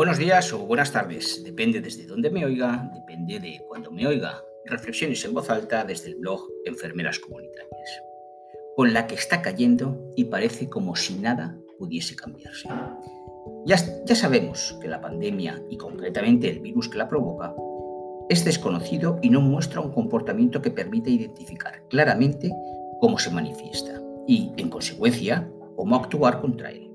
Buenos días o buenas tardes, depende desde dónde me oiga, depende de cuándo me oiga. Reflexiones en voz alta desde el blog Enfermeras Comunitarias, con la que está cayendo y parece como si nada pudiese cambiarse. Ya, ya sabemos que la pandemia y concretamente el virus que la provoca es desconocido y no muestra un comportamiento que permita identificar claramente cómo se manifiesta y, en consecuencia, cómo actuar contra él.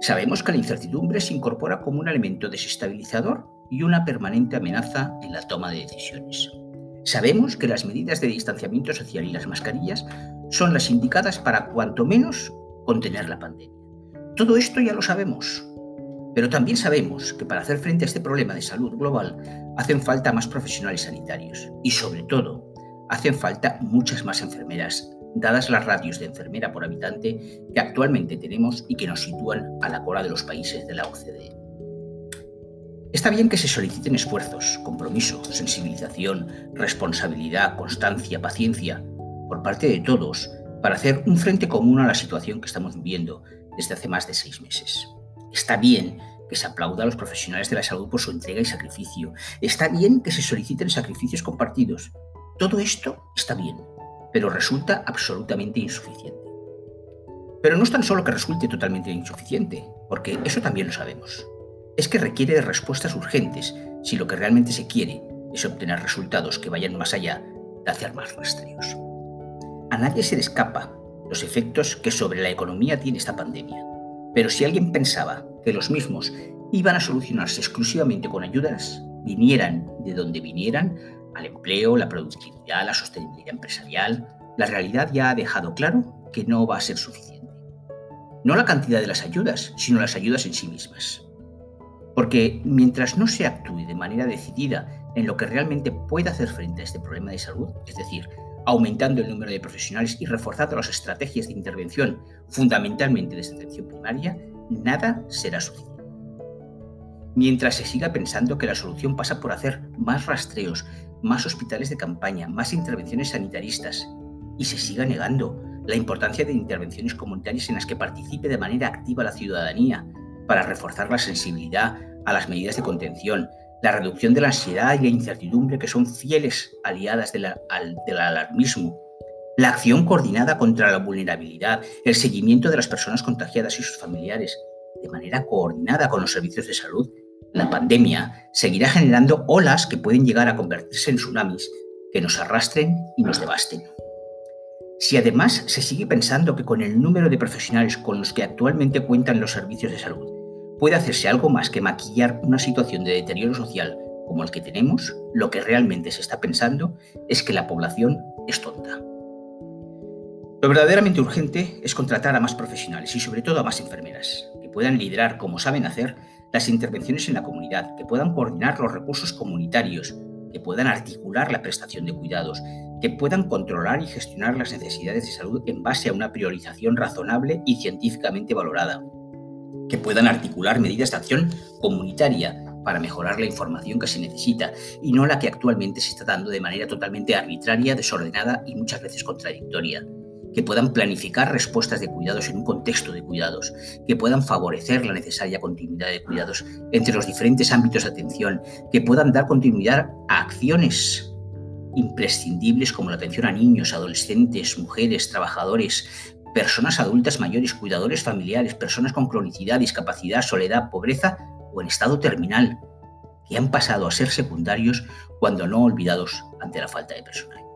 Sabemos que la incertidumbre se incorpora como un elemento desestabilizador y una permanente amenaza en la toma de decisiones. Sabemos que las medidas de distanciamiento social y las mascarillas son las indicadas para cuanto menos contener la pandemia. Todo esto ya lo sabemos, pero también sabemos que para hacer frente a este problema de salud global hacen falta más profesionales sanitarios y sobre todo hacen falta muchas más enfermeras dadas las ratios de enfermera por habitante que actualmente tenemos y que nos sitúan a la cola de los países de la OCDE. Está bien que se soliciten esfuerzos, compromiso, sensibilización, responsabilidad, constancia, paciencia por parte de todos para hacer un frente común a la situación que estamos viviendo desde hace más de seis meses. Está bien que se aplauda a los profesionales de la salud por su entrega y sacrificio. Está bien que se soliciten sacrificios compartidos. Todo esto está bien, pero resulta absolutamente insuficiente. Pero no es tan solo que resulte totalmente insuficiente, porque eso también lo sabemos. Es que requiere de respuestas urgentes si lo que realmente se quiere es obtener resultados que vayan más allá de hacer más rastreos. A nadie se le escapa los efectos que sobre la economía tiene esta pandemia. Pero si alguien pensaba que los mismos iban a solucionarse exclusivamente con ayudas, vinieran de donde vinieran, al empleo, la productividad, la sostenibilidad empresarial, la realidad ya ha dejado claro que no va a ser suficiente. No la cantidad de las ayudas, sino las ayudas en sí mismas. Porque mientras no se actúe de manera decidida en lo que realmente puede hacer frente a este problema de salud, es decir, aumentando el número de profesionales y reforzando las estrategias de intervención, fundamentalmente desde atención primaria, nada será suficiente. Mientras se siga pensando que la solución pasa por hacer más rastreos, más hospitales de campaña, más intervenciones sanitaristas y se siga negando la importancia de intervenciones comunitarias en las que participe de manera activa la ciudadanía para reforzar la sensibilidad a las medidas de contención, la reducción de la ansiedad y la incertidumbre que son fieles aliadas del alarmismo, la acción coordinada contra la vulnerabilidad, el seguimiento de las personas contagiadas y sus familiares, de manera coordinada con los servicios de salud la pandemia seguirá generando olas que pueden llegar a convertirse en tsunamis que nos arrastren y nos devasten. Si además se sigue pensando que con el número de profesionales con los que actualmente cuentan los servicios de salud puede hacerse algo más que maquillar una situación de deterioro social como el que tenemos, lo que realmente se está pensando es que la población es tonta. Lo verdaderamente urgente es contratar a más profesionales y sobre todo a más enfermeras, que puedan liderar como saben hacer las intervenciones en la comunidad, que puedan coordinar los recursos comunitarios, que puedan articular la prestación de cuidados, que puedan controlar y gestionar las necesidades de salud en base a una priorización razonable y científicamente valorada, que puedan articular medidas de acción comunitaria para mejorar la información que se necesita y no la que actualmente se está dando de manera totalmente arbitraria, desordenada y muchas veces contradictoria que puedan planificar respuestas de cuidados en un contexto de cuidados, que puedan favorecer la necesaria continuidad de cuidados entre los diferentes ámbitos de atención, que puedan dar continuidad a acciones imprescindibles como la atención a niños, adolescentes, mujeres, trabajadores, personas adultas mayores, cuidadores familiares, personas con cronicidad, discapacidad, soledad, pobreza o en estado terminal, que han pasado a ser secundarios cuando no olvidados ante la falta de personal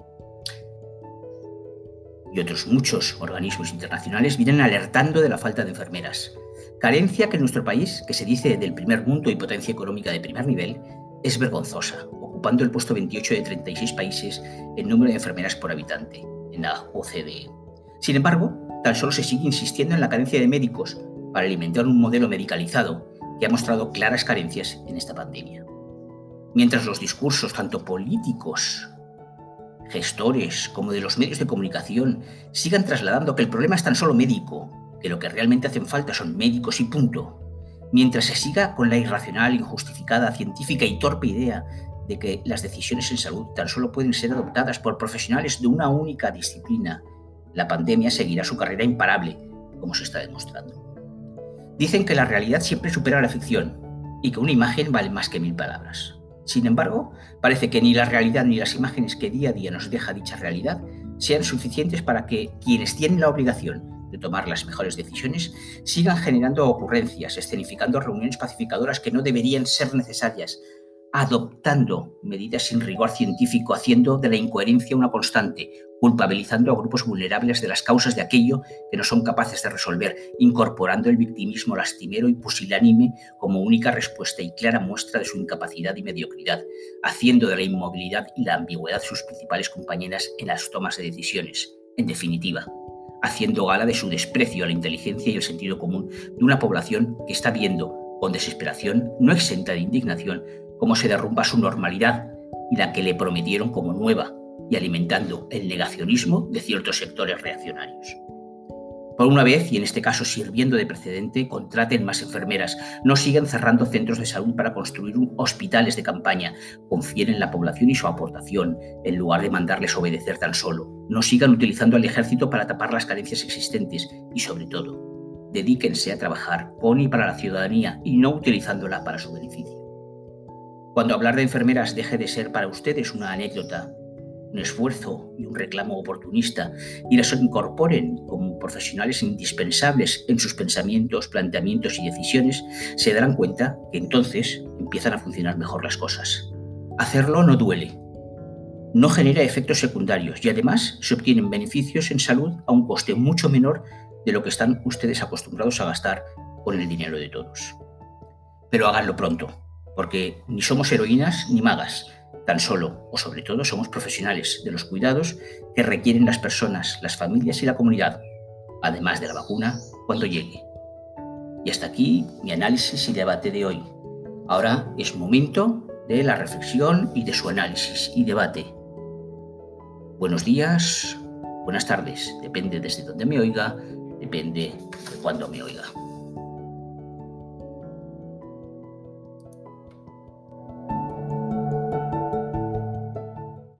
y otros muchos organismos internacionales vienen alertando de la falta de enfermeras. Carencia que en nuestro país, que se dice del primer mundo y potencia económica de primer nivel, es vergonzosa, ocupando el puesto 28 de 36 países en número de enfermeras por habitante en la OCDE. Sin embargo, tan solo se sigue insistiendo en la carencia de médicos para alimentar un modelo medicalizado que ha mostrado claras carencias en esta pandemia. Mientras los discursos, tanto políticos gestores como de los medios de comunicación sigan trasladando que el problema es tan solo médico, que lo que realmente hacen falta son médicos y punto, mientras se siga con la irracional, injustificada, científica y torpe idea de que las decisiones en salud tan solo pueden ser adoptadas por profesionales de una única disciplina, la pandemia seguirá su carrera imparable, como se está demostrando. Dicen que la realidad siempre supera la ficción, y que una imagen vale más que mil palabras. Sin embargo, parece que ni la realidad ni las imágenes que día a día nos deja dicha realidad sean suficientes para que quienes tienen la obligación de tomar las mejores decisiones sigan generando ocurrencias, escenificando reuniones pacificadoras que no deberían ser necesarias, adoptando medidas sin rigor científico, haciendo de la incoherencia una constante, culpabilizando a grupos vulnerables de las causas de aquello que no son capaces de resolver, incorporando el victimismo lastimero y pusilánime como única respuesta y clara muestra de su incapacidad y mediocridad, haciendo de la inmovilidad y la ambigüedad sus principales compañeras en las tomas de decisiones. En definitiva, haciendo gala de su desprecio a la inteligencia y el sentido común de una población que está viendo, con desesperación, no exenta de indignación, cómo se derrumba su normalidad y la que le prometieron como nueva, y alimentando el negacionismo de ciertos sectores reaccionarios. Por una vez, y en este caso sirviendo de precedente, contraten más enfermeras, no sigan cerrando centros de salud para construir hospitales de campaña, confíen en la población y su aportación, en lugar de mandarles obedecer tan solo, no sigan utilizando al ejército para tapar las carencias existentes y, sobre todo, dedíquense a trabajar con y para la ciudadanía y no utilizándola para su beneficio. Cuando hablar de enfermeras deje de ser para ustedes una anécdota, un esfuerzo y un reclamo oportunista y las incorporen como profesionales indispensables en sus pensamientos, planteamientos y decisiones, se darán cuenta que entonces empiezan a funcionar mejor las cosas. Hacerlo no duele, no genera efectos secundarios y además se obtienen beneficios en salud a un coste mucho menor de lo que están ustedes acostumbrados a gastar con el dinero de todos. Pero háganlo pronto, porque ni somos heroínas ni magas. Tan solo o sobre todo somos profesionales de los cuidados que requieren las personas, las familias y la comunidad, además de la vacuna cuando llegue. Y hasta aquí mi análisis y debate de hoy. Ahora es momento de la reflexión y de su análisis y debate. Buenos días, buenas tardes, depende desde donde me oiga, depende de cuándo me oiga.